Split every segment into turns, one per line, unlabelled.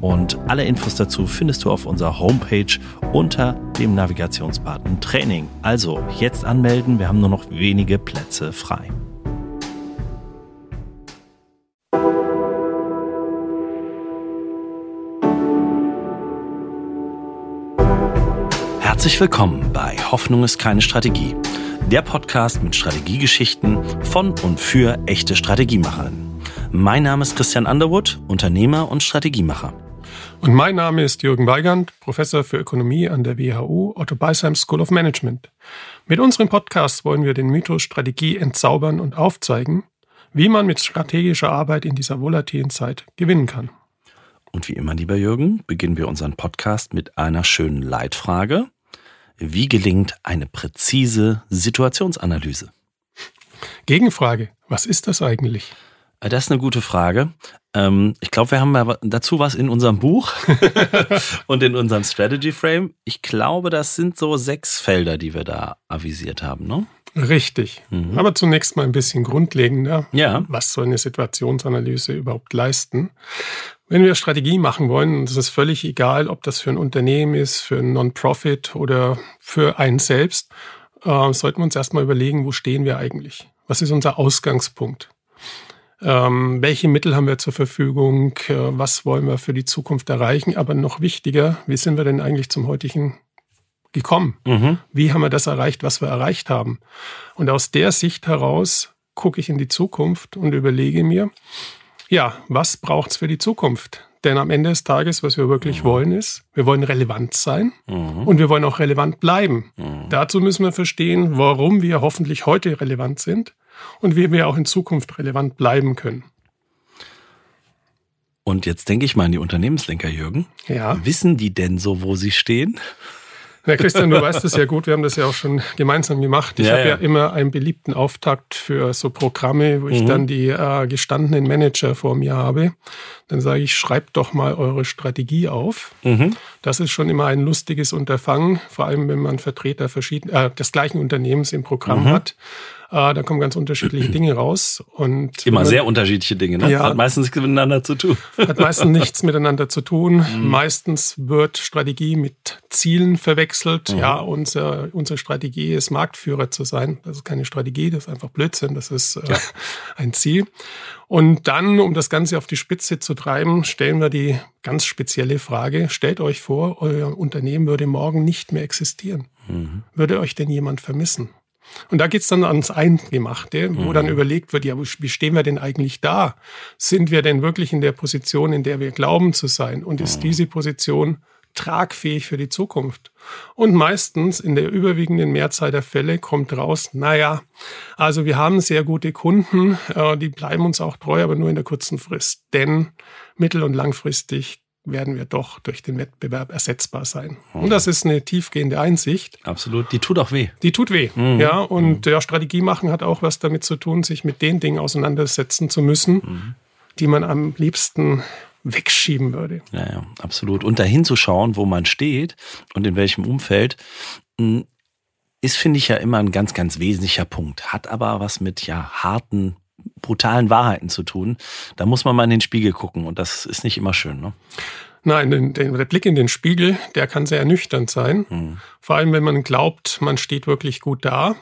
Und alle Infos dazu findest du auf unserer Homepage unter dem Navigationsbutton Training. Also jetzt anmelden. Wir haben nur noch wenige Plätze frei. Herzlich willkommen bei Hoffnung ist keine Strategie. Der Podcast mit Strategiegeschichten von und für echte Strategiemacherinnen. Mein Name ist Christian Underwood, Unternehmer und Strategiemacher.
Und mein Name ist Jürgen Weigand, Professor für Ökonomie an der WHU Otto Beisheim School of Management. Mit unserem Podcast wollen wir den Mythos Strategie entzaubern und aufzeigen, wie man mit strategischer Arbeit in dieser volatilen Zeit gewinnen kann.
Und wie immer, lieber Jürgen, beginnen wir unseren Podcast mit einer schönen Leitfrage. Wie gelingt eine präzise Situationsanalyse?
Gegenfrage, was ist das eigentlich?
Äh, das ist eine gute Frage. Ähm, ich glaube, wir haben dazu was in unserem Buch und in unserem Strategy Frame. Ich glaube, das sind so sechs Felder, die wir da avisiert haben, ne?
Richtig. Mhm. Aber zunächst mal ein bisschen grundlegender.
Ja.
Was soll eine Situationsanalyse überhaupt leisten? Wenn wir Strategie machen wollen, ist es völlig egal, ob das für ein Unternehmen ist, für ein Non-Profit oder für einen selbst, äh, sollten wir uns erstmal überlegen, wo stehen wir eigentlich? Was ist unser Ausgangspunkt? Ähm, welche Mittel haben wir zur Verfügung? Äh, was wollen wir für die Zukunft erreichen? Aber noch wichtiger, wie sind wir denn eigentlich zum heutigen gekommen? Mhm. Wie haben wir das erreicht, was wir erreicht haben? Und aus der Sicht heraus gucke ich in die Zukunft und überlege mir, ja, was braucht es für die Zukunft? Denn am Ende des Tages, was wir wirklich mhm. wollen, ist, wir wollen relevant sein mhm. und wir wollen auch relevant bleiben. Mhm. Dazu müssen wir verstehen, warum wir hoffentlich heute relevant sind und wie wir auch in Zukunft relevant bleiben können.
Und jetzt denke ich mal an die Unternehmenslenker, Jürgen.
Ja.
Wissen die denn so, wo sie stehen?
Ja, Christian, du weißt es ja gut, wir haben das ja auch schon gemeinsam gemacht. Ich ja, habe ja. ja. immer einen beliebten Auftakt für so Programme, wo ich mhm. dann die äh, gestandenen Manager vor mir habe. Dann sage ich, schreibt doch mal eure Strategie auf. Mhm. Das ist schon immer ein lustiges Unterfangen, vor allem wenn man Vertreter verschieden, äh, des gleichen Unternehmens im Programm mhm. hat. Äh, da kommen ganz unterschiedliche Dinge raus. Und
Immer man, sehr unterschiedliche Dinge, ne? Ja, hat meistens nichts miteinander zu tun.
Hat meistens nichts miteinander zu tun. Mhm. Meistens wird Strategie mit Zielen verwechselt. Mhm. Ja, unser, unsere Strategie ist, Marktführer zu sein. Das ist keine Strategie, das ist einfach Blödsinn, das ist äh, ja. ein Ziel. Und dann, um das Ganze auf die Spitze zu treiben, stellen wir die ganz spezielle Frage, stellt euch vor, euer Unternehmen würde morgen nicht mehr existieren. Mhm. Würde euch denn jemand vermissen? Und da geht's dann ans Eingemachte, wo mhm. dann überlegt wird, ja, wie stehen wir denn eigentlich da? Sind wir denn wirklich in der Position, in der wir glauben zu sein? Und ist mhm. diese Position tragfähig für die Zukunft? Und meistens in der überwiegenden Mehrzahl der Fälle kommt raus, naja, also wir haben sehr gute Kunden, äh, die bleiben uns auch treu, aber nur in der kurzen Frist. Denn mittel- und langfristig werden wir doch durch den Wettbewerb ersetzbar sein. Und das ist eine tiefgehende Einsicht.
Absolut. Die tut auch weh.
Die tut weh. Mhm. Ja, und mhm. ja, Strategie machen hat auch was damit zu tun, sich mit den Dingen auseinandersetzen zu müssen, mhm. die man am liebsten wegschieben würde.
Ja, ja, absolut. Und dahin zu schauen, wo man steht und in welchem Umfeld, hm, ist, finde ich, ja immer ein ganz, ganz wesentlicher Punkt. Hat aber was mit ja harten brutalen Wahrheiten zu tun. Da muss man mal in den Spiegel gucken und das ist nicht immer schön. Ne?
Nein, den, den, der Blick in den Spiegel, der kann sehr ernüchternd sein. Mhm. Vor allem, wenn man glaubt, man steht wirklich gut da.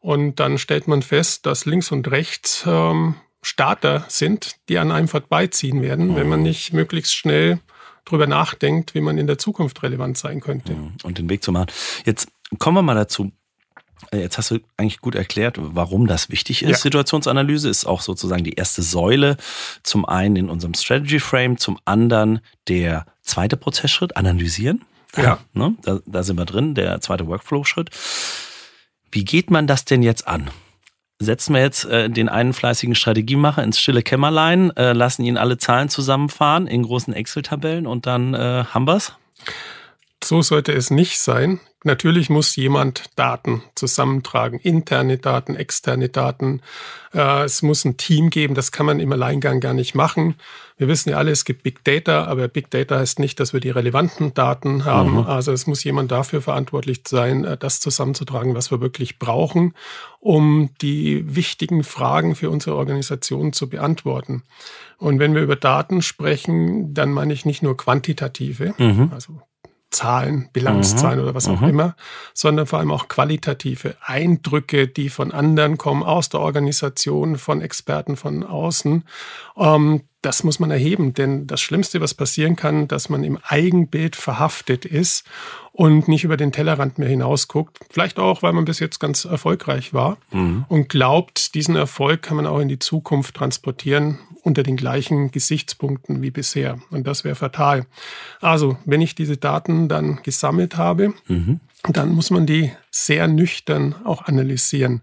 Und dann stellt man fest, dass links und rechts ähm, Starter sind, die an einem vorbeiziehen werden, mhm. wenn man nicht möglichst schnell drüber nachdenkt, wie man in der Zukunft relevant sein könnte. Mhm.
Und den Weg zu machen. Jetzt kommen wir mal dazu. Äh, jetzt hast du eigentlich gut erklärt, warum das wichtig ist. Ja. Situationsanalyse ist auch sozusagen die erste Säule. Zum einen in unserem Strategy Frame, zum anderen der zweite Prozessschritt, analysieren.
Ja.
Ne? Da, da sind wir drin, der zweite Workflow-Schritt. Wie geht man das denn jetzt an? Setzen wir jetzt äh, den einen fleißigen Strategiemacher ins stille Kämmerlein, äh, lassen ihn alle Zahlen zusammenfahren in großen Excel-Tabellen und dann äh, haben wir's?
So sollte es nicht sein. Natürlich muss jemand Daten zusammentragen, interne Daten, externe Daten. Äh, es muss ein Team geben, das kann man im Alleingang gar nicht machen. Wir wissen ja alle, es gibt Big Data, aber Big Data heißt nicht, dass wir die relevanten Daten haben. Mhm. Also es muss jemand dafür verantwortlich sein, äh, das zusammenzutragen, was wir wirklich brauchen, um die wichtigen Fragen für unsere Organisation zu beantworten. Und wenn wir über Daten sprechen, dann meine ich nicht nur quantitative, mhm. also Zahlen, Bilanzzahlen mhm. oder was auch mhm. immer, sondern vor allem auch qualitative Eindrücke, die von anderen kommen, aus der Organisation, von Experten von außen. Ähm, das muss man erheben, denn das Schlimmste, was passieren kann, dass man im Eigenbild verhaftet ist und nicht über den Tellerrand mehr hinausguckt. Vielleicht auch, weil man bis jetzt ganz erfolgreich war mhm. und glaubt, diesen Erfolg kann man auch in die Zukunft transportieren unter den gleichen Gesichtspunkten wie bisher. Und das wäre fatal. Also, wenn ich diese Daten dann gesammelt habe, mhm. dann muss man die sehr nüchtern auch analysieren.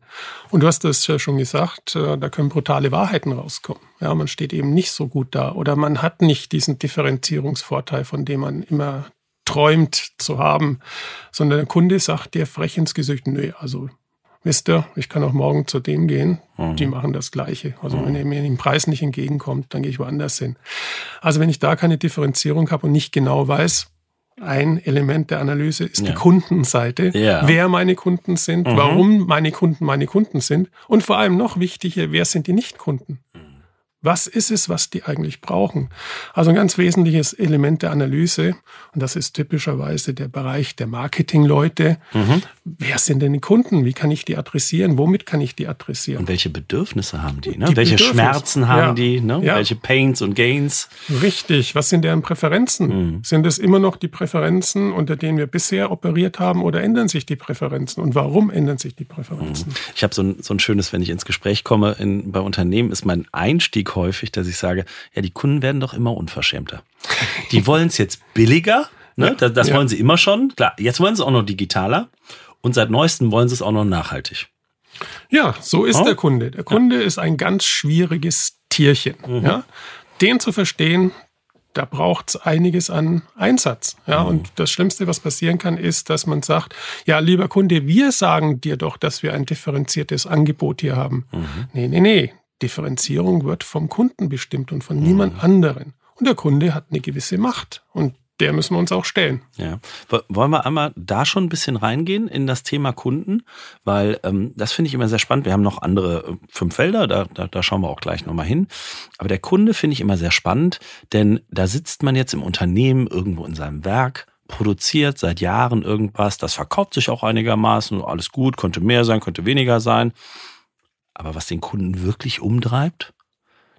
Und du hast das ja schon gesagt, äh, da können brutale Wahrheiten rauskommen. Ja, man steht eben nicht so gut da oder man hat nicht diesen Differenzierungsvorteil, von dem man immer träumt zu haben, sondern der Kunde sagt dir frech ins Gesicht, nö, also wisst ihr, ich kann auch morgen zu dem gehen, mhm. die machen das Gleiche. Also mhm. wenn ihr mir den Preis nicht entgegenkommt, dann gehe ich woanders hin. Also wenn ich da keine Differenzierung habe und nicht genau weiß, ein Element der Analyse ist ja. die Kundenseite, ja. wer meine Kunden sind, mhm. warum meine Kunden meine Kunden sind und vor allem noch wichtiger, wer sind die Nichtkunden. Was ist es, was die eigentlich brauchen? Also ein ganz wesentliches Element der Analyse, und das ist typischerweise der Bereich der Marketingleute. Mhm. Wer sind denn die Kunden? Wie kann ich die adressieren? Womit kann ich die adressieren?
Und welche Bedürfnisse haben die? Ne? Die welche Schmerzen haben ja. die? Ne? Ja. Welche Pains und Gains?
Richtig. Was sind deren Präferenzen? Mhm. Sind es immer noch die Präferenzen, unter denen wir bisher operiert haben, oder ändern sich die Präferenzen? Und warum ändern sich die Präferenzen? Mhm.
Ich habe so ein, so ein schönes, wenn ich ins Gespräch komme in, bei Unternehmen, ist mein Einstieg häufig, dass ich sage, ja, die Kunden werden doch immer unverschämter. Die wollen es jetzt billiger, ne? Ja, das, das ja. wollen sie immer schon. Klar, jetzt wollen sie auch noch digitaler und seit neuestem wollen sie es auch noch nachhaltig.
Ja, so ist oh. der Kunde. Der Kunde ja. ist ein ganz schwieriges Tierchen. Mhm. Ja? Den zu verstehen, da braucht es einiges an Einsatz. Ja, mhm. und das Schlimmste, was passieren kann, ist, dass man sagt, ja, lieber Kunde, wir sagen dir doch, dass wir ein differenziertes Angebot hier haben. Mhm. Nee, nee, nee. Differenzierung wird vom Kunden bestimmt und von mhm. niemand anderen. Und der Kunde hat eine gewisse Macht. Und der müssen wir uns auch stellen.
Ja. Wollen wir einmal da schon ein bisschen reingehen in das Thema Kunden? Weil ähm, das finde ich immer sehr spannend. Wir haben noch andere äh, fünf Felder, da, da, da schauen wir auch gleich nochmal hin. Aber der Kunde finde ich immer sehr spannend, denn da sitzt man jetzt im Unternehmen, irgendwo in seinem Werk, produziert seit Jahren irgendwas, das verkauft sich auch einigermaßen, alles gut, könnte mehr sein, könnte weniger sein. Aber was den Kunden wirklich umtreibt,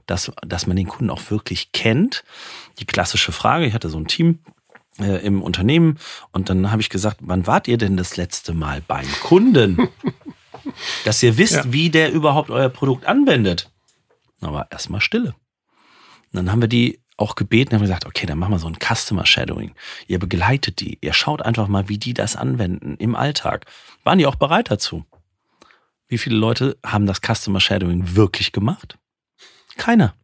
dass, dass man den Kunden auch wirklich kennt. Die klassische Frage, ich hatte so ein Team äh, im Unternehmen und dann habe ich gesagt, wann wart ihr denn das letzte Mal beim Kunden? dass ihr wisst, ja. wie der überhaupt euer Produkt anwendet. Aber erstmal Stille. Und dann haben wir die auch gebeten, haben gesagt, okay, dann machen wir so ein Customer Shadowing. Ihr begleitet die, ihr schaut einfach mal, wie die das anwenden im Alltag. Waren die auch bereit dazu? Wie viele Leute haben das Customer Shadowing wirklich gemacht? Keiner.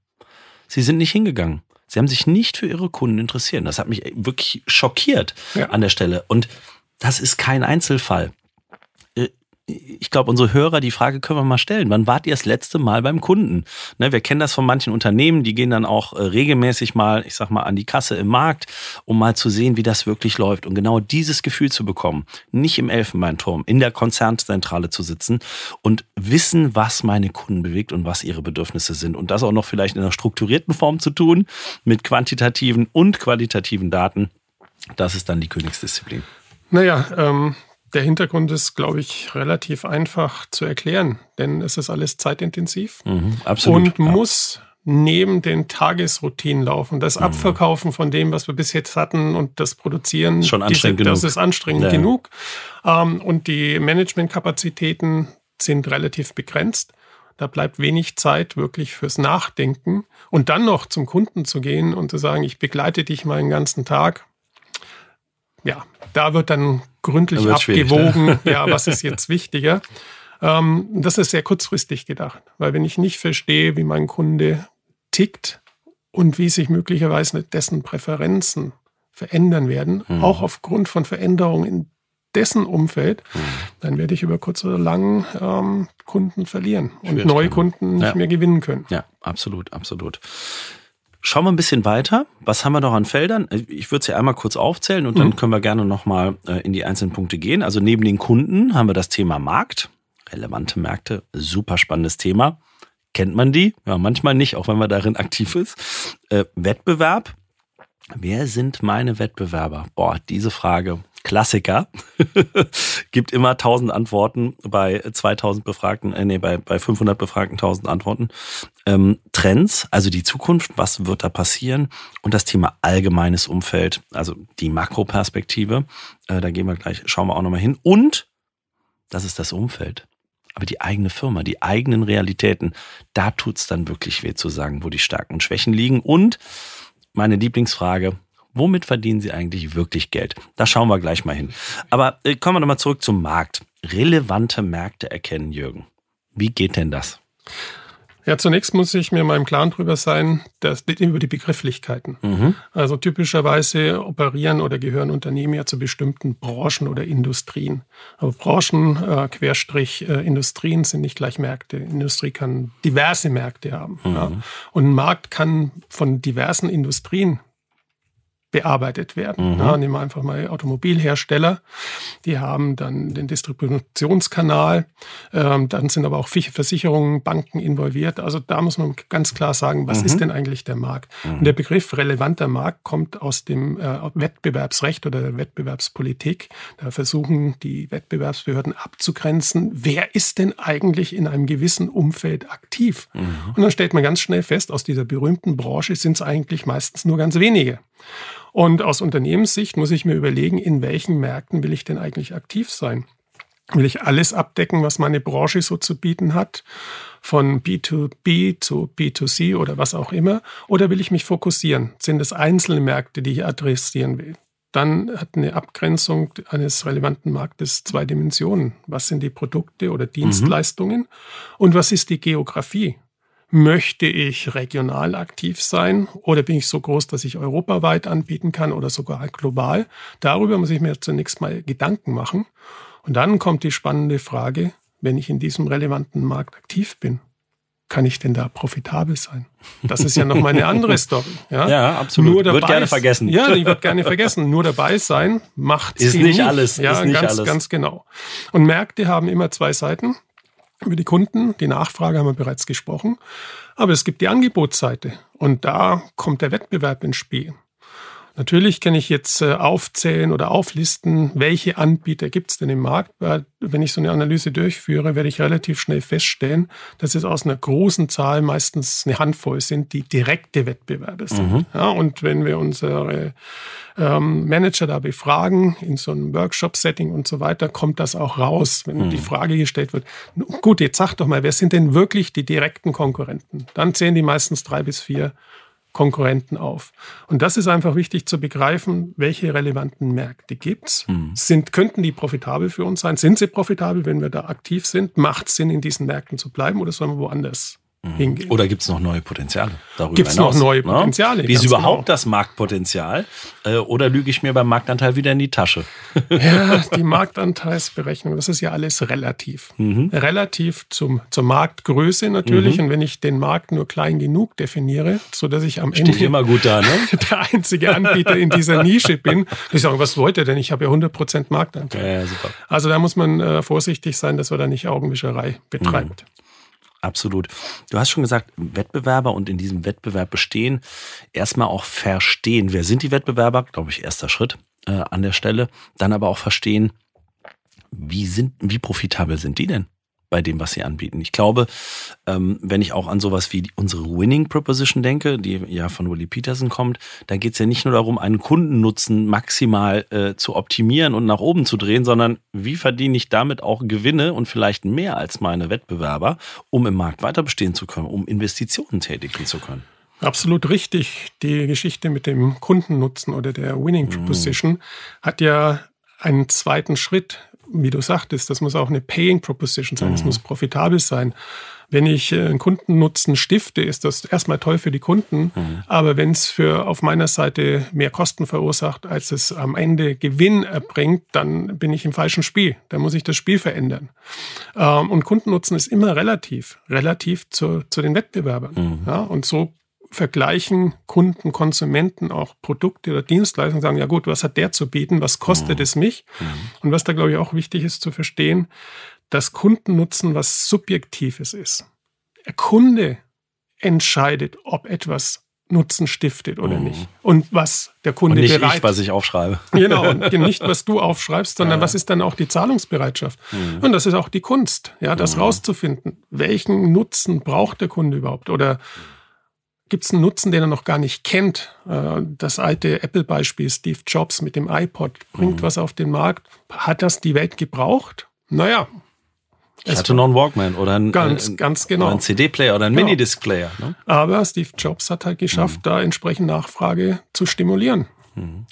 Sie sind nicht hingegangen. Sie haben sich nicht für ihre Kunden interessiert. Das hat mich wirklich schockiert ja. an der Stelle. Und das ist kein Einzelfall ich glaube, unsere Hörer, die Frage können wir mal stellen. Wann wart ihr das letzte Mal beim Kunden? Ne, wir kennen das von manchen Unternehmen, die gehen dann auch äh, regelmäßig mal, ich sag mal, an die Kasse im Markt, um mal zu sehen, wie das wirklich läuft und genau dieses Gefühl zu bekommen. Nicht im Elfenbeinturm, in der Konzernzentrale zu sitzen und wissen, was meine Kunden bewegt und was ihre Bedürfnisse sind. Und das auch noch vielleicht in einer strukturierten Form zu tun, mit quantitativen und qualitativen Daten. Das ist dann die Königsdisziplin.
Naja, ähm, der Hintergrund ist, glaube ich, relativ einfach zu erklären, denn es ist alles zeitintensiv
mhm,
und muss neben den Tagesroutinen laufen. Das mhm. Abverkaufen von dem, was wir bis jetzt hatten und das Produzieren,
Schon anstrengend diese,
das ist anstrengend ja. genug. Ähm, und die Managementkapazitäten sind relativ begrenzt. Da bleibt wenig Zeit wirklich fürs Nachdenken und dann noch zum Kunden zu gehen und zu sagen, ich begleite dich mal den ganzen Tag. Ja, da wird dann gründlich da abgewogen, ne? ja, was ist jetzt wichtiger. Ähm, das ist sehr kurzfristig gedacht, weil wenn ich nicht verstehe, wie mein Kunde tickt und wie sich möglicherweise dessen Präferenzen verändern werden, mhm. auch aufgrund von Veränderungen in dessen Umfeld, mhm. dann werde ich über kurz oder lang ähm, Kunden verlieren und neue Kunden nicht ja. mehr gewinnen können.
Ja, absolut, absolut. Schauen wir ein bisschen weiter. Was haben wir noch an Feldern? Ich würde sie einmal kurz aufzählen und dann mhm. können wir gerne nochmal äh, in die einzelnen Punkte gehen. Also neben den Kunden haben wir das Thema Markt. Relevante Märkte, super spannendes Thema. Kennt man die? Ja, manchmal nicht, auch wenn man darin aktiv ist. Äh, Wettbewerb. Wer sind meine Wettbewerber? Boah, diese Frage Klassiker. Gibt immer 1000 Antworten bei 2000 Befragten, äh, nee, bei, bei 500 Befragten 1000 Antworten. Ähm, Trends, also die Zukunft, was wird da passieren? Und das Thema allgemeines Umfeld, also die Makroperspektive. Äh, da gehen wir gleich, schauen wir auch nochmal hin. Und das ist das Umfeld. Aber die eigene Firma, die eigenen Realitäten, da tut's dann wirklich weh zu sagen, wo die Stärken und Schwächen liegen. Und meine Lieblingsfrage, Womit verdienen sie eigentlich wirklich Geld? Da schauen wir gleich mal hin. Aber äh, kommen wir nochmal zurück zum Markt. Relevante Märkte erkennen, Jürgen. Wie geht denn das?
Ja, zunächst muss ich mir mal im Klaren drüber sein, dass, über die Begrifflichkeiten. Mhm. Also typischerweise operieren oder gehören Unternehmen ja zu bestimmten Branchen oder Industrien. Aber Branchen, äh, Querstrich, äh, Industrien sind nicht gleich Märkte. Industrie kann diverse Märkte haben. Mhm. Ja. Und ein Markt kann von diversen Industrien bearbeitet werden. Mhm. Ja, nehmen wir einfach mal Automobilhersteller. Die haben dann den Distributionskanal. Ähm, dann sind aber auch Versicherungen, Banken involviert. Also da muss man ganz klar sagen, was mhm. ist denn eigentlich der Markt? Mhm. Und der Begriff relevanter Markt kommt aus dem äh, Wettbewerbsrecht oder der Wettbewerbspolitik. Da versuchen die Wettbewerbsbehörden abzugrenzen, wer ist denn eigentlich in einem gewissen Umfeld aktiv? Mhm. Und dann stellt man ganz schnell fest, aus dieser berühmten Branche sind es eigentlich meistens nur ganz wenige. Und aus Unternehmenssicht muss ich mir überlegen, in welchen Märkten will ich denn eigentlich aktiv sein? Will ich alles abdecken, was meine Branche so zu bieten hat? Von B2B zu B2C oder was auch immer? Oder will ich mich fokussieren? Sind es einzelne Märkte, die ich adressieren will? Dann hat eine Abgrenzung eines relevanten Marktes zwei Dimensionen. Was sind die Produkte oder Dienstleistungen? Mhm. Und was ist die Geografie? Möchte ich regional aktiv sein oder bin ich so groß, dass ich europaweit anbieten kann oder sogar global? Darüber muss ich mir zunächst mal Gedanken machen. Und dann kommt die spannende Frage, wenn ich in diesem relevanten Markt aktiv bin, kann ich denn da profitabel sein? Das ist ja nochmal eine andere Story. Ja,
ja absolut. Nur dabei wird gerne vergessen.
Ja, die wird gerne vergessen. Nur dabei sein macht
ist nicht, nicht alles.
Ja,
ist nicht
ganz,
alles.
ganz genau. Und Märkte haben immer zwei Seiten. Über die Kunden, die Nachfrage haben wir bereits gesprochen. Aber es gibt die Angebotsseite und da kommt der Wettbewerb ins Spiel. Natürlich kann ich jetzt äh, aufzählen oder auflisten, welche Anbieter gibt es denn im Markt. Wenn ich so eine Analyse durchführe, werde ich relativ schnell feststellen, dass es aus einer großen Zahl meistens eine Handvoll sind, die direkte Wettbewerber sind. Mhm. Ja, und wenn wir unsere ähm, Manager da befragen, in so einem Workshop-Setting und so weiter, kommt das auch raus, wenn mhm. die Frage gestellt wird, gut, jetzt sag doch mal, wer sind denn wirklich die direkten Konkurrenten? Dann zählen die meistens drei bis vier Konkurrenten auf. Und das ist einfach wichtig zu begreifen, welche relevanten Märkte gibt's. Mhm. Sind, könnten die profitabel für uns sein? Sind sie profitabel, wenn wir da aktiv sind? Macht es Sinn, in diesen Märkten zu bleiben oder sollen wir woanders. Hingehen.
Oder gibt es noch neue Potenziale
darüber Gibt es noch neue ne? Potenziale?
Wie ist überhaupt genau. das Marktpotenzial? Äh, oder lüge ich mir beim Marktanteil wieder in die Tasche?
Ja, die Marktanteilsberechnung, das ist ja alles relativ. Mhm. Relativ zum, zur Marktgröße natürlich. Mhm. Und wenn ich den Markt nur klein genug definiere, sodass ich am
Ende immer gut da, ne?
der einzige Anbieter in dieser Nische bin, ich sage, was wollt ihr denn? Ich habe ja 100% Marktanteil. Ja, ja, also da muss man äh, vorsichtig sein, dass man da nicht Augenwischerei betreibt. Mhm.
Absolut. Du hast schon gesagt, Wettbewerber und in diesem Wettbewerb bestehen, erstmal auch verstehen, wer sind die Wettbewerber, glaube ich, erster Schritt äh, an der Stelle. Dann aber auch verstehen, wie sind, wie profitabel sind die denn? Bei dem, was sie anbieten. Ich glaube, ähm, wenn ich auch an sowas wie unsere Winning Proposition denke, die ja von Willie Peterson kommt, da geht es ja nicht nur darum, einen Kundennutzen maximal äh, zu optimieren und nach oben zu drehen, sondern wie verdiene ich damit auch Gewinne und vielleicht mehr als meine Wettbewerber, um im Markt weiter bestehen zu können, um Investitionen tätigen zu können.
Absolut richtig. Die Geschichte mit dem Kundennutzen oder der Winning mhm. Proposition mm. hat ja einen zweiten Schritt wie du sagtest, das muss auch eine Paying Proposition sein, es mhm. muss profitabel sein. Wenn ich äh, einen Kundennutzen stifte, ist das erstmal toll für die Kunden. Mhm. Aber wenn es für auf meiner Seite mehr Kosten verursacht, als es am Ende Gewinn erbringt, dann bin ich im falschen Spiel. Dann muss ich das Spiel verändern. Ähm, und Kundennutzen ist immer relativ, relativ zu, zu den Wettbewerbern. Mhm. Ja, und so vergleichen Kunden, Konsumenten auch Produkte oder Dienstleistungen, sagen, ja gut, was hat der zu bieten, was kostet mhm. es mich? Mhm. Und was da, glaube ich, auch wichtig ist zu verstehen, dass Kundennutzen was Subjektives ist. Der Kunde entscheidet, ob etwas Nutzen stiftet oder mhm. nicht. Und was der Kunde
und nicht
bereit.
Ich, was ich aufschreibe.
Genau, und nicht, was du aufschreibst, sondern ja. was ist dann auch die Zahlungsbereitschaft. Mhm. Und das ist auch die Kunst, ja, das mhm. rauszufinden. Welchen Nutzen braucht der Kunde überhaupt? Oder gibt es einen Nutzen, den er noch gar nicht kennt. Äh, das alte Apple-Beispiel, Steve Jobs mit dem iPod, bringt mhm. was auf den Markt. Hat das die Welt gebraucht? Naja.
Ich hatte noch einen Walkman oder einen,
ganz, äh, ganz genau.
einen CD-Player oder einen genau. Minidisc-Player. Ne?
Aber Steve Jobs hat halt geschafft, mhm. da entsprechend Nachfrage zu stimulieren. Mhm.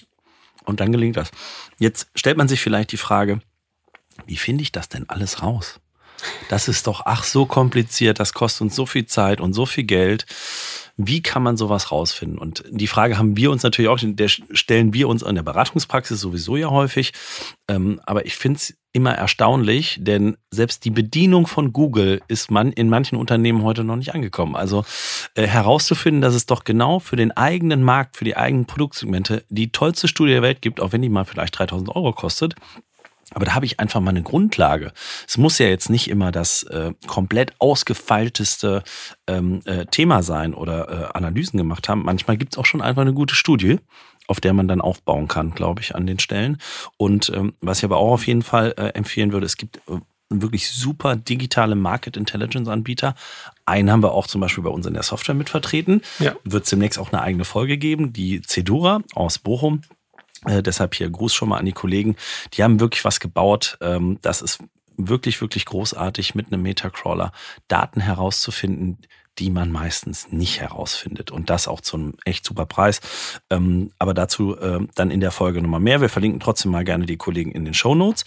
Und dann gelingt das. Jetzt stellt man sich vielleicht die Frage, wie finde ich das denn alles raus? Das ist doch ach so kompliziert, das kostet uns so viel Zeit und so viel Geld. Wie kann man sowas rausfinden? Und die Frage haben wir uns natürlich auch, der stellen wir uns in der Beratungspraxis sowieso ja häufig. Ähm, aber ich finde es immer erstaunlich, denn selbst die Bedienung von Google ist man in manchen Unternehmen heute noch nicht angekommen. Also äh, herauszufinden, dass es doch genau für den eigenen Markt, für die eigenen Produktsegmente die tollste Studie der Welt gibt, auch wenn die mal vielleicht 3000 Euro kostet, aber da habe ich einfach mal eine Grundlage. Es muss ja jetzt nicht immer das äh, komplett ausgefeilteste ähm, äh, Thema sein oder äh, Analysen gemacht haben. Manchmal gibt es auch schon einfach eine gute Studie, auf der man dann aufbauen kann, glaube ich, an den Stellen. Und ähm, was ich aber auch auf jeden Fall äh, empfehlen würde, es gibt äh, wirklich super digitale Market Intelligence Anbieter. Einen haben wir auch zum Beispiel bei uns in der Software mit vertreten. Ja. Wird es demnächst auch eine eigene Folge geben, die Cedura aus Bochum. Äh, deshalb hier Gruß schon mal an die Kollegen. Die haben wirklich was gebaut. Ähm, das ist wirklich, wirklich großartig, mit einem Metacrawler Daten herauszufinden, die man meistens nicht herausfindet. Und das auch zu einem echt super Preis. Ähm, aber dazu äh, dann in der Folge nochmal mehr. Wir verlinken trotzdem mal gerne die Kollegen in den Show Notes.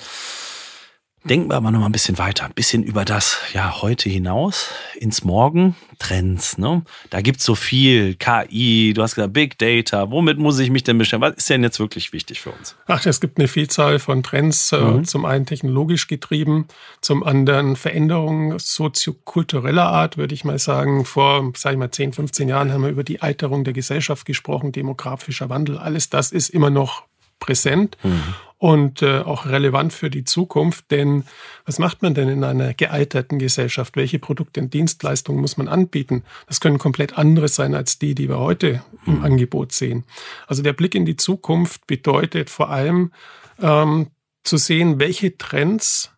Denken wir aber noch mal ein bisschen weiter, ein bisschen über das ja heute hinaus ins Morgen Trends. Ne? Da gibt's so viel KI. Du hast gesagt Big Data. Womit muss ich mich denn beschäftigen? Was ist denn jetzt wirklich wichtig für uns?
Ach, es gibt eine Vielzahl von Trends. Äh, mhm. Zum einen technologisch getrieben, zum anderen Veränderungen soziokultureller Art, würde ich mal sagen. Vor, sage ich mal, 10, 15 Jahren haben wir über die Alterung der Gesellschaft gesprochen, demografischer Wandel. Alles das ist immer noch präsent. Mhm und äh, auch relevant für die Zukunft. Denn was macht man denn in einer gealterten Gesellschaft? Welche Produkte und Dienstleistungen muss man anbieten? Das können komplett andere sein als die, die wir heute im mhm. Angebot sehen. Also der Blick in die Zukunft bedeutet vor allem ähm, zu sehen, welche Trends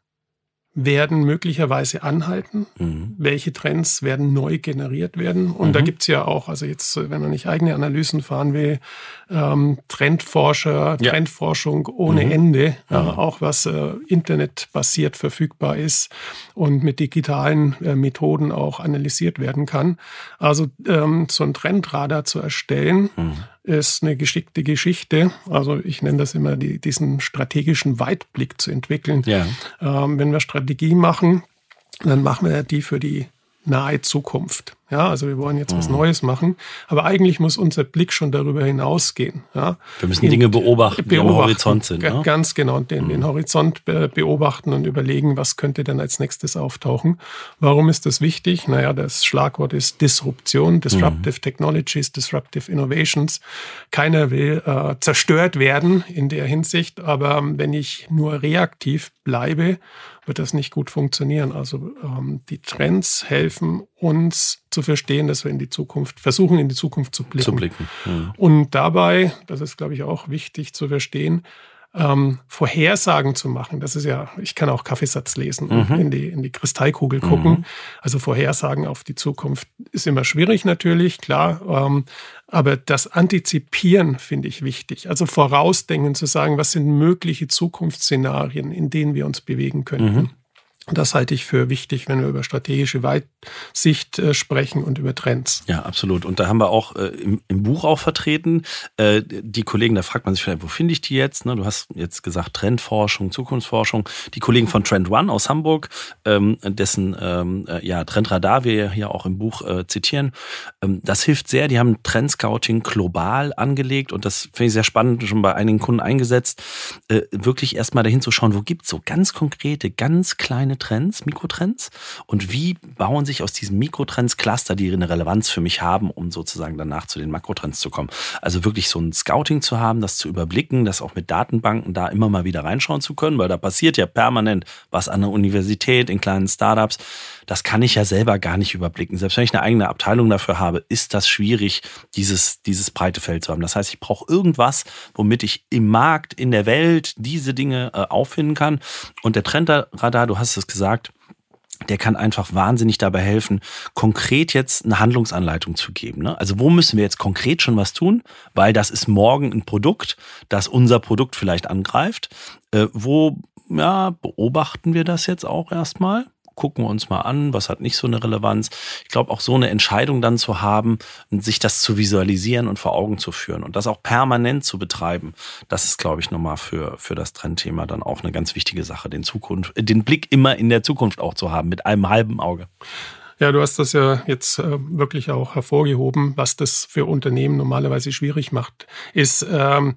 werden möglicherweise anhalten, mhm. welche Trends werden neu generiert werden. Und mhm. da gibt's ja auch, also jetzt, wenn man nicht eigene Analysen fahren will, ähm, Trendforscher, ja. Trendforschung ohne mhm. Ende, äh, auch was äh, internetbasiert verfügbar ist und mit digitalen äh, Methoden auch analysiert werden kann. Also ähm, so ein Trendradar zu erstellen, mhm ist eine geschickte Geschichte. Also ich nenne das immer die, diesen strategischen Weitblick zu entwickeln. Ja. Ähm, wenn wir Strategie machen, dann machen wir die für die nahe Zukunft. Ja, also wir wollen jetzt was mhm. Neues machen, aber eigentlich muss unser Blick schon darüber hinausgehen. Ja.
Wir müssen In, Dinge beobachten, die am Horizont sind.
Ne? Ganz genau, den, mhm. den Horizont beobachten und überlegen, was könnte denn als nächstes auftauchen. Warum ist das wichtig? Naja, das Schlagwort ist Disruption, Disruptive mhm. Technologies, Disruptive Innovations. Keiner will äh, zerstört werden in der Hinsicht, aber wenn ich nur reaktiv bleibe, wird das nicht gut funktionieren. Also ähm, die Trends helfen uns zu verstehen, dass wir in die Zukunft versuchen, in die Zukunft zu blicken. Zu blicken. Ja. Und dabei, das ist, glaube ich, auch wichtig zu verstehen, ähm, Vorhersagen zu machen. Das ist ja, ich kann auch Kaffeesatz lesen mhm. und in die, in die Kristallkugel gucken. Mhm. Also Vorhersagen auf die Zukunft ist immer schwierig natürlich, klar. Ähm, aber das Antizipieren finde ich wichtig. Also vorausdenken zu sagen, was sind mögliche Zukunftsszenarien, in denen wir uns bewegen könnten. Mhm. Das halte ich für wichtig, wenn wir über strategische Weitsicht äh, sprechen und über Trends.
Ja, absolut. Und da haben wir auch äh, im, im, Buch auch vertreten. Äh, die Kollegen, da fragt man sich vielleicht, wo finde ich die jetzt? Ne? Du hast jetzt gesagt Trendforschung, Zukunftsforschung. Die Kollegen von Trend One aus Hamburg, ähm, dessen ähm, äh, ja, Trendradar wir hier auch im Buch äh, zitieren. Ähm, das hilft sehr. Die haben Trendscouting global angelegt und das finde ich sehr spannend, schon bei einigen Kunden eingesetzt. Äh, wirklich erstmal dahin zu schauen, wo gibt es so ganz konkrete, ganz kleine kleine Trends, Mikrotrends und wie bauen sich aus diesen Mikrotrends Cluster, die eine Relevanz für mich haben, um sozusagen danach zu den Makrotrends zu kommen. Also wirklich so ein Scouting zu haben, das zu überblicken, das auch mit Datenbanken da immer mal wieder reinschauen zu können, weil da passiert ja permanent was an der Universität, in kleinen Startups. Das kann ich ja selber gar nicht überblicken. Selbst wenn ich eine eigene Abteilung dafür habe, ist das schwierig, dieses, dieses breite Feld zu haben. Das heißt, ich brauche irgendwas, womit ich im Markt, in der Welt diese Dinge äh, auffinden kann. Und der Trendradar, du hast es gesagt, der kann einfach wahnsinnig dabei helfen, konkret jetzt eine Handlungsanleitung zu geben. Ne? Also wo müssen wir jetzt konkret schon was tun? Weil das ist morgen ein Produkt, das unser Produkt vielleicht angreift. Äh, wo ja, beobachten wir das jetzt auch erstmal? Gucken wir uns mal an, was hat nicht so eine Relevanz. Ich glaube, auch so eine Entscheidung dann zu haben und sich das zu visualisieren und vor Augen zu führen und das auch permanent zu betreiben, das ist, glaube ich, nochmal für, für das Trendthema dann auch eine ganz wichtige Sache, den, Zukunft, äh, den Blick immer in der Zukunft auch zu haben, mit einem halben Auge.
Ja, du hast das ja jetzt äh, wirklich auch hervorgehoben, was das für Unternehmen normalerweise schwierig macht, ist ähm,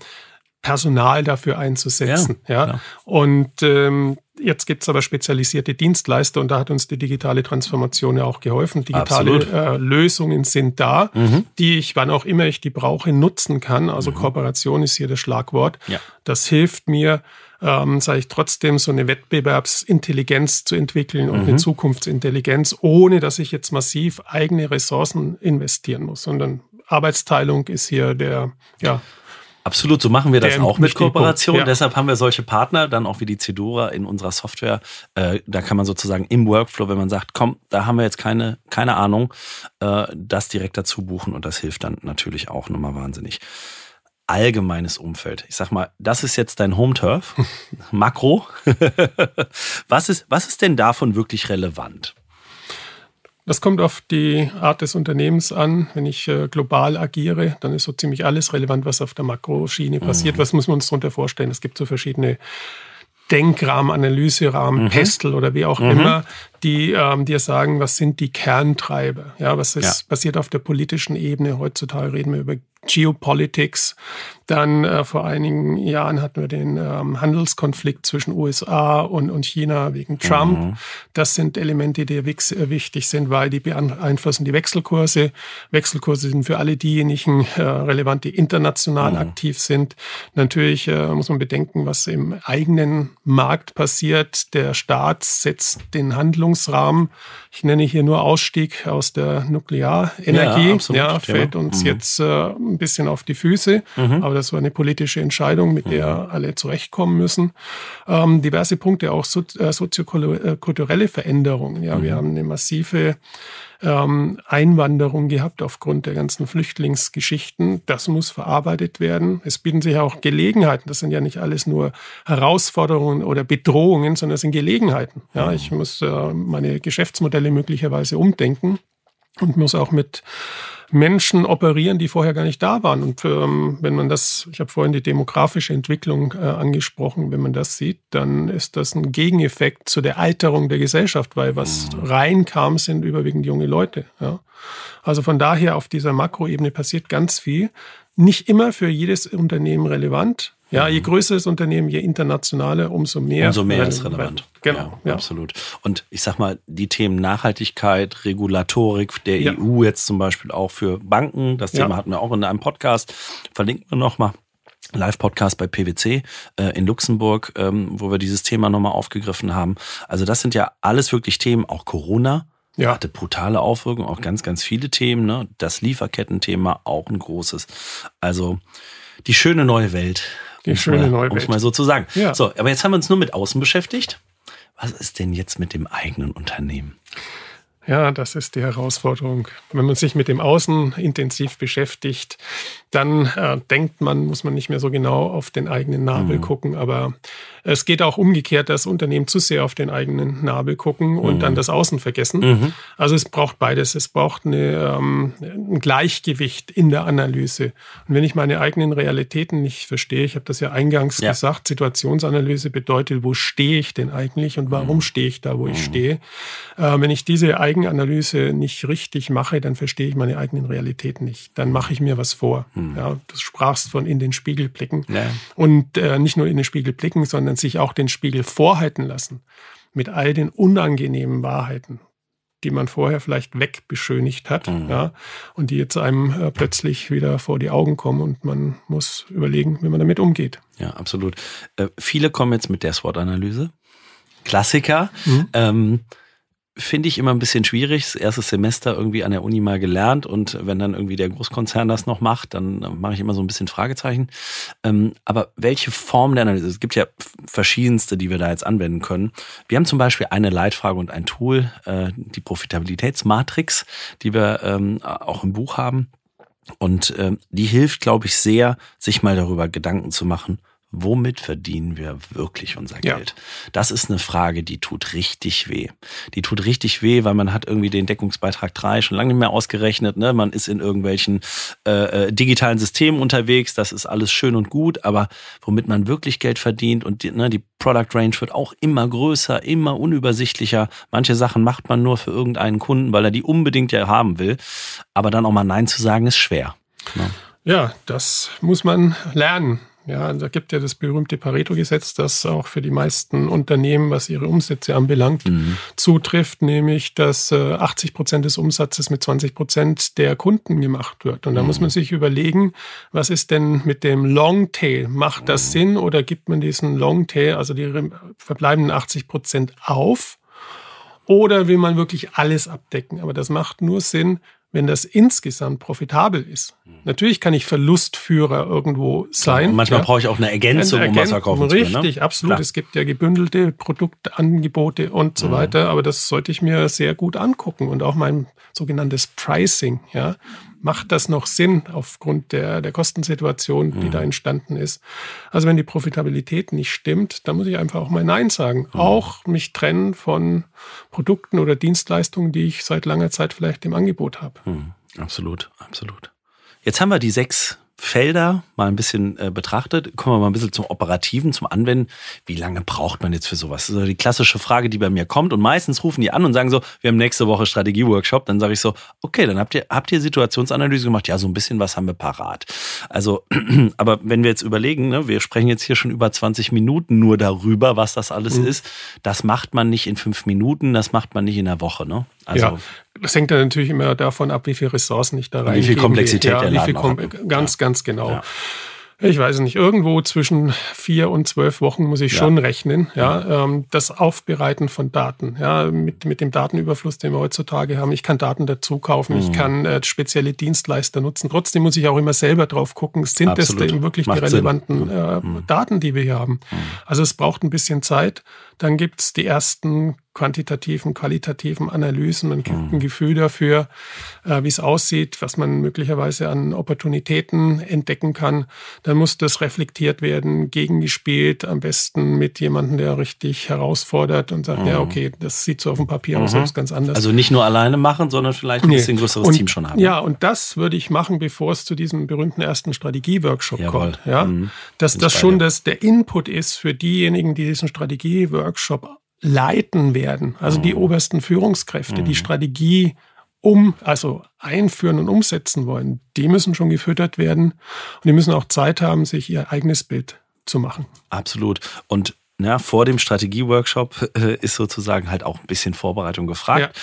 Personal dafür einzusetzen. Ja, ja. Und ähm, Jetzt gibt es aber spezialisierte Dienstleister und da hat uns die digitale Transformation ja auch geholfen. Digitale äh, Lösungen sind da, mhm. die ich, wann auch immer ich die brauche, nutzen kann. Also mhm. Kooperation ist hier das Schlagwort. Ja. Das hilft mir, ähm, sage ich trotzdem, so eine Wettbewerbsintelligenz zu entwickeln und mhm. eine Zukunftsintelligenz, ohne dass ich jetzt massiv eigene Ressourcen investieren muss, sondern Arbeitsteilung ist hier der, ja,
Absolut, so machen wir das auch mit Kooperation. Ja. Deshalb haben wir solche Partner, dann auch wie die Cedora in unserer Software. Äh, da kann man sozusagen im Workflow, wenn man sagt, komm, da haben wir jetzt keine, keine Ahnung, äh, das direkt dazu buchen und das hilft dann natürlich auch nochmal wahnsinnig. Allgemeines Umfeld. Ich sag mal, das ist jetzt dein Home-Turf, Makro. was, ist, was ist denn davon wirklich relevant?
Das kommt auf die Art des Unternehmens an. Wenn ich äh, global agiere, dann ist so ziemlich alles relevant, was auf der Makroschiene passiert. Mhm. Was muss man uns darunter vorstellen? Es gibt so verschiedene Denkrahmen, Analyserahmen, mhm. Pestel oder wie auch mhm. immer, die ähm, dir sagen, was sind die Kerntreiber? Ja, was ist ja. passiert auf der politischen Ebene? Heutzutage reden wir über Geopolitics. Dann äh, vor einigen Jahren hatten wir den ähm, Handelskonflikt zwischen USA und, und China wegen Trump. Mhm. Das sind Elemente, die äh, wichtig sind, weil die beeinflussen die Wechselkurse. Wechselkurse sind für alle diejenigen äh, relevant, die international mhm. aktiv sind. Natürlich äh, muss man bedenken, was im eigenen Markt passiert. Der Staat setzt den Handlungsrahmen. Ich nenne hier nur Ausstieg aus der Nuklearenergie. Ja, absolut, ja fällt uns mhm. jetzt äh, ein bisschen auf die Füße. Mhm. Aber das war eine politische Entscheidung, mit der mhm. alle zurechtkommen müssen. Ähm, diverse Punkte, auch so, äh, soziokulturelle Veränderungen. Ja, mhm. wir haben eine massive ähm, Einwanderung gehabt aufgrund der ganzen Flüchtlingsgeschichten. Das muss verarbeitet werden. Es bieten sich auch Gelegenheiten. Das sind ja nicht alles nur Herausforderungen oder Bedrohungen, sondern es sind Gelegenheiten. Ja, mhm. ich muss äh, meine Geschäftsmodelle möglicherweise umdenken und muss auch mit Menschen operieren, die vorher gar nicht da waren. Und ähm, wenn man das, ich habe vorhin die demografische Entwicklung äh, angesprochen, wenn man das sieht, dann ist das ein Gegeneffekt zu der Alterung der Gesellschaft, weil was mhm. reinkam, sind überwiegend junge Leute. Ja. Also von daher auf dieser Makroebene passiert ganz viel. Nicht immer für jedes Unternehmen relevant, ja, je größer das Unternehmen, je internationaler, umso mehr.
Umso mehr ist relevant. Genau. Ja, ja, absolut. Und ich sag mal, die Themen Nachhaltigkeit, Regulatorik der ja. EU jetzt zum Beispiel auch für Banken, das Thema hatten wir auch in einem Podcast, verlinken wir nochmal. Live-Podcast bei PwC äh, in Luxemburg, ähm, wo wir dieses Thema nochmal aufgegriffen haben. Also das sind ja alles wirklich Themen, auch Corona, ja. hatte brutale Auswirkungen, auch ganz, ganz viele Themen. Ne? Das Lieferkettenthema auch ein großes. Also die schöne neue Welt
die schöne
mal,
neue
Welt. Um mal so zu sagen. Ja. So, aber jetzt haben wir uns nur mit Außen beschäftigt. Was ist denn jetzt mit dem eigenen Unternehmen?
Ja, das ist die Herausforderung. Wenn man sich mit dem Außen intensiv beschäftigt, dann äh, denkt man, muss man nicht mehr so genau auf den eigenen Nabel mhm. gucken. Aber Es geht auch umgekehrt, dass Unternehmen zu sehr auf den eigenen Nabel gucken und mhm. dann das Außen vergessen. Mhm. Also es braucht beides. Es braucht eine, ähm, ein Gleichgewicht in der Analyse. Und wenn ich meine eigenen Realitäten nicht verstehe, ich habe das ja eingangs ja. gesagt, Situationsanalyse bedeutet, wo stehe ich denn eigentlich und warum mhm. stehe ich da, wo ich mhm. stehe. Äh, wenn ich diese Eigenanalyse nicht richtig mache, dann verstehe ich meine eigenen Realitäten nicht. Dann mache ich mir was vor. Mhm. Ja, du sprachst von in den Spiegel blicken. Ja. Und äh, nicht nur in den Spiegel blicken, sondern sich auch den Spiegel vorhalten lassen. Mit all den unangenehmen Wahrheiten die man vorher vielleicht wegbeschönigt hat, mhm. ja, und die jetzt einem äh, plötzlich wieder vor die Augen kommen und man muss überlegen, wie man damit umgeht.
Ja, absolut. Äh, viele kommen jetzt mit der SWOT-Analyse. Klassiker. Mhm. Ähm, finde ich immer ein bisschen schwierig. Das erste Semester irgendwie an der Uni mal gelernt und wenn dann irgendwie der Großkonzern das noch macht, dann mache ich immer so ein bisschen Fragezeichen. Ähm, aber welche Form der Analyse? Es gibt ja verschiedenste, die wir da jetzt anwenden können. Wir haben zum Beispiel eine Leitfrage und ein Tool, äh, die Profitabilitätsmatrix, die wir ähm, auch im Buch haben. Und ähm, die hilft, glaube ich, sehr, sich mal darüber Gedanken zu machen, womit verdienen wir wirklich unser Geld? Ja. Das ist eine Frage, die tut richtig weh. Die tut richtig weh, weil man hat irgendwie den Deckungsbeitrag 3 schon lange nicht mehr ausgerechnet. Ne? Man ist in irgendwelchen äh, äh, digitalen Systemen unterwegs, das ist alles schön und gut, aber womit man wirklich Geld verdient und die, ne, die Product Range wird auch immer größer, immer unübersichtlicher. Manche Sachen macht man nur für irgendeinen Kunden, weil er die unbedingt ja haben will. Aber dann auch mal Nein zu sagen, ist schwer.
Ne? Ja, das muss man lernen. Ja, da gibt ja das berühmte Pareto-Gesetz, das auch für die meisten Unternehmen, was ihre Umsätze anbelangt, mhm. zutrifft, nämlich, dass 80 Prozent des Umsatzes mit 20 Prozent der Kunden gemacht wird. Und da mhm. muss man sich überlegen, was ist denn mit dem Longtail? Macht das mhm. Sinn oder gibt man diesen Longtail, also die verbleibenden 80 Prozent auf? Oder will man wirklich alles abdecken? Aber das macht nur Sinn, wenn das insgesamt profitabel ist. Mhm. Natürlich kann ich Verlustführer irgendwo sein.
und manchmal ja. brauche ich auch eine Ergänzung, eine um was verkaufen
richtig, zu können. Richtig, ne? absolut. Klar. Es gibt ja gebündelte Produktangebote und so mhm. weiter, aber das sollte ich mir sehr gut angucken und auch mein sogenanntes Pricing, ja. Macht das noch Sinn aufgrund der, der Kostensituation, die mhm. da entstanden ist? Also wenn die Profitabilität nicht stimmt, dann muss ich einfach auch mal Nein sagen. Mhm. Auch mich trennen von Produkten oder Dienstleistungen, die ich seit langer Zeit vielleicht im Angebot habe.
Mhm. Absolut, absolut. Jetzt haben wir die sechs Felder mal ein bisschen äh, betrachtet. Kommen wir mal ein bisschen zum Operativen, zum Anwenden. Wie lange braucht man jetzt für sowas? Das ist die klassische Frage, die bei mir kommt. Und meistens rufen die an und sagen so, wir haben nächste Woche Strategieworkshop. Dann sage ich so, okay, dann habt ihr, habt ihr Situationsanalyse gemacht? Ja, so ein bisschen was haben wir parat. Also, aber wenn wir jetzt überlegen, ne, wir sprechen jetzt hier schon über 20 Minuten nur darüber, was das alles mhm. ist. Das macht man nicht in fünf Minuten, das macht man nicht in einer Woche. Ne?
Also, ja, das hängt dann natürlich immer davon ab, wie viele Ressourcen ich da rein.
Wie viel Komplexität
ja, wie viel Kom Ganz, ja. ganz genau. Ja. Ich weiß nicht, irgendwo zwischen vier und zwölf Wochen muss ich schon rechnen. Ja, ähm, das Aufbereiten von Daten, ja, mit, mit dem Datenüberfluss, den wir heutzutage haben. Ich kann Daten dazu kaufen, mhm. ich kann äh, spezielle Dienstleister nutzen. Trotzdem muss ich auch immer selber drauf gucken, sind Absolut. das denn wirklich Macht die relevanten äh, mhm. Daten, die wir hier haben? Mhm. Also es braucht ein bisschen Zeit. Dann gibt's die ersten quantitativen, qualitativen Analysen. Man kriegt ein mhm. Gefühl dafür, äh, wie es aussieht, was man möglicherweise an Opportunitäten entdecken kann. Dann muss das reflektiert werden, gegengespielt, am besten mit jemandem, der richtig herausfordert und sagt, mhm. ja, okay, das sieht so auf dem Papier aus, mhm. aus ganz anders.
Also nicht nur alleine machen, sondern vielleicht ein nee. bisschen größeres
und,
Team schon haben.
Ja, und das würde ich machen, bevor es zu diesem berühmten ersten Strategie-Workshop kommt. Ja, mhm. Dass das schon das, der Input ist für diejenigen, die diesen Strategie-Workshop leiten werden, also die mhm. obersten Führungskräfte, die mhm. Strategie um, also einführen und umsetzen wollen, die müssen schon gefüttert werden und die müssen auch Zeit haben, sich ihr eigenes Bild zu machen.
Absolut. Und ja, vor dem Strategieworkshop äh, ist sozusagen halt auch ein bisschen Vorbereitung gefragt.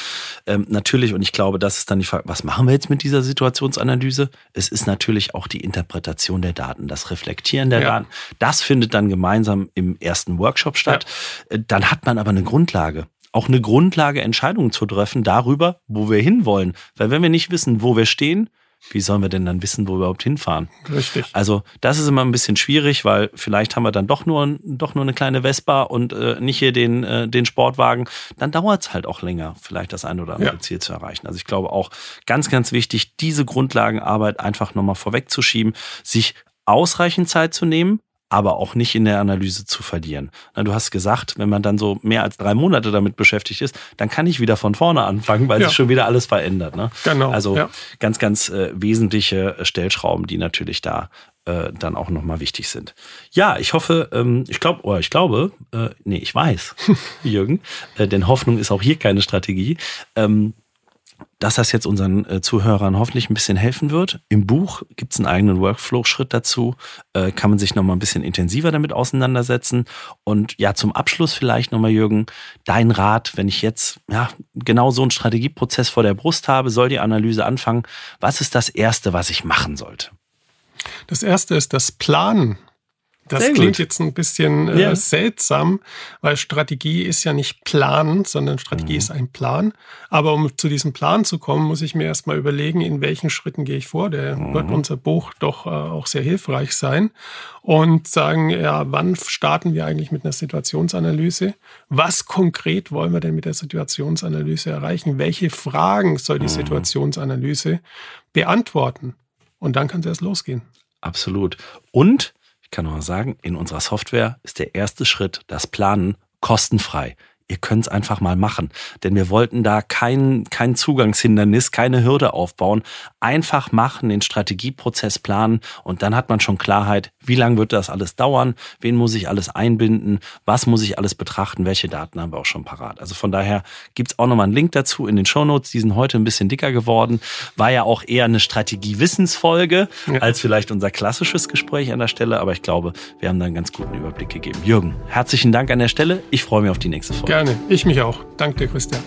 Ja. Ähm, natürlich, und ich glaube, das ist dann die Frage, was machen wir jetzt mit dieser Situationsanalyse? Es ist natürlich auch die Interpretation der Daten, das Reflektieren der ja. Daten. Das findet dann gemeinsam im ersten Workshop statt. Ja. Äh, dann hat man aber eine Grundlage auch eine Grundlage, Entscheidungen zu treffen darüber, wo wir hinwollen. Weil wenn wir nicht wissen, wo wir stehen, wie sollen wir denn dann wissen, wo wir überhaupt hinfahren?
Richtig.
Also das ist immer ein bisschen schwierig, weil vielleicht haben wir dann doch nur, doch nur eine kleine Vespa und äh, nicht hier den, äh, den Sportwagen. Dann dauert es halt auch länger, vielleicht das ein oder andere ja. Ziel zu erreichen. Also ich glaube auch ganz, ganz wichtig, diese Grundlagenarbeit einfach nochmal vorwegzuschieben, sich ausreichend Zeit zu nehmen, aber auch nicht in der Analyse zu verlieren. Du hast gesagt, wenn man dann so mehr als drei Monate damit beschäftigt ist, dann kann ich wieder von vorne anfangen, weil ja. sich schon wieder alles verändert. Ne?
Genau.
Also
ja.
ganz, ganz äh, wesentliche Stellschrauben, die natürlich da äh, dann auch nochmal wichtig sind. Ja, ich hoffe, ähm, ich glaube, oder ich glaube, äh, nee, ich weiß, Jürgen, äh, denn Hoffnung ist auch hier keine Strategie. Ähm, dass das jetzt unseren äh, Zuhörern hoffentlich ein bisschen helfen wird. Im Buch gibt es einen eigenen Workflow-Schritt dazu, äh, kann man sich nochmal ein bisschen intensiver damit auseinandersetzen. Und ja, zum Abschluss vielleicht nochmal, Jürgen, dein Rat, wenn ich jetzt ja genau so einen Strategieprozess vor der Brust habe, soll die Analyse anfangen. Was ist das Erste, was ich machen sollte?
Das Erste ist das Planen. Das Sehr klingt gut. jetzt ein bisschen äh, ja. seltsam, weil Strategie ist ja nicht Plan, sondern Strategie mhm. ist ein Plan. Aber um zu diesem Plan zu kommen, muss ich mir erstmal überlegen, in welchen Schritten gehe ich vor. Der mhm. wird unser Buch doch äh, auch sehr hilfreich sein. Und sagen, ja, wann starten wir eigentlich mit einer Situationsanalyse? Was konkret wollen wir denn mit der Situationsanalyse erreichen? Welche Fragen soll die mhm. Situationsanalyse beantworten? Und dann kann es erst losgehen.
Absolut. Und kann noch sagen, in unserer Software ist der erste Schritt, das Planen, kostenfrei ihr könnt es einfach mal machen. Denn wir wollten da kein, kein Zugangshindernis, keine Hürde aufbauen. Einfach machen, den Strategieprozess planen und dann hat man schon Klarheit, wie lange wird das alles dauern, wen muss ich alles einbinden, was muss ich alles betrachten, welche Daten haben wir auch schon parat. Also von daher gibt's auch nochmal einen Link dazu in den Shownotes. Die sind heute ein bisschen dicker geworden. War ja auch eher eine Strategie-Wissensfolge ja. als vielleicht unser klassisches Gespräch an der Stelle. Aber ich glaube, wir haben da einen ganz guten Überblick gegeben. Jürgen, herzlichen Dank an der Stelle. Ich freue mich auf die nächste Folge.
Gerne, ich mich auch. Danke Christian.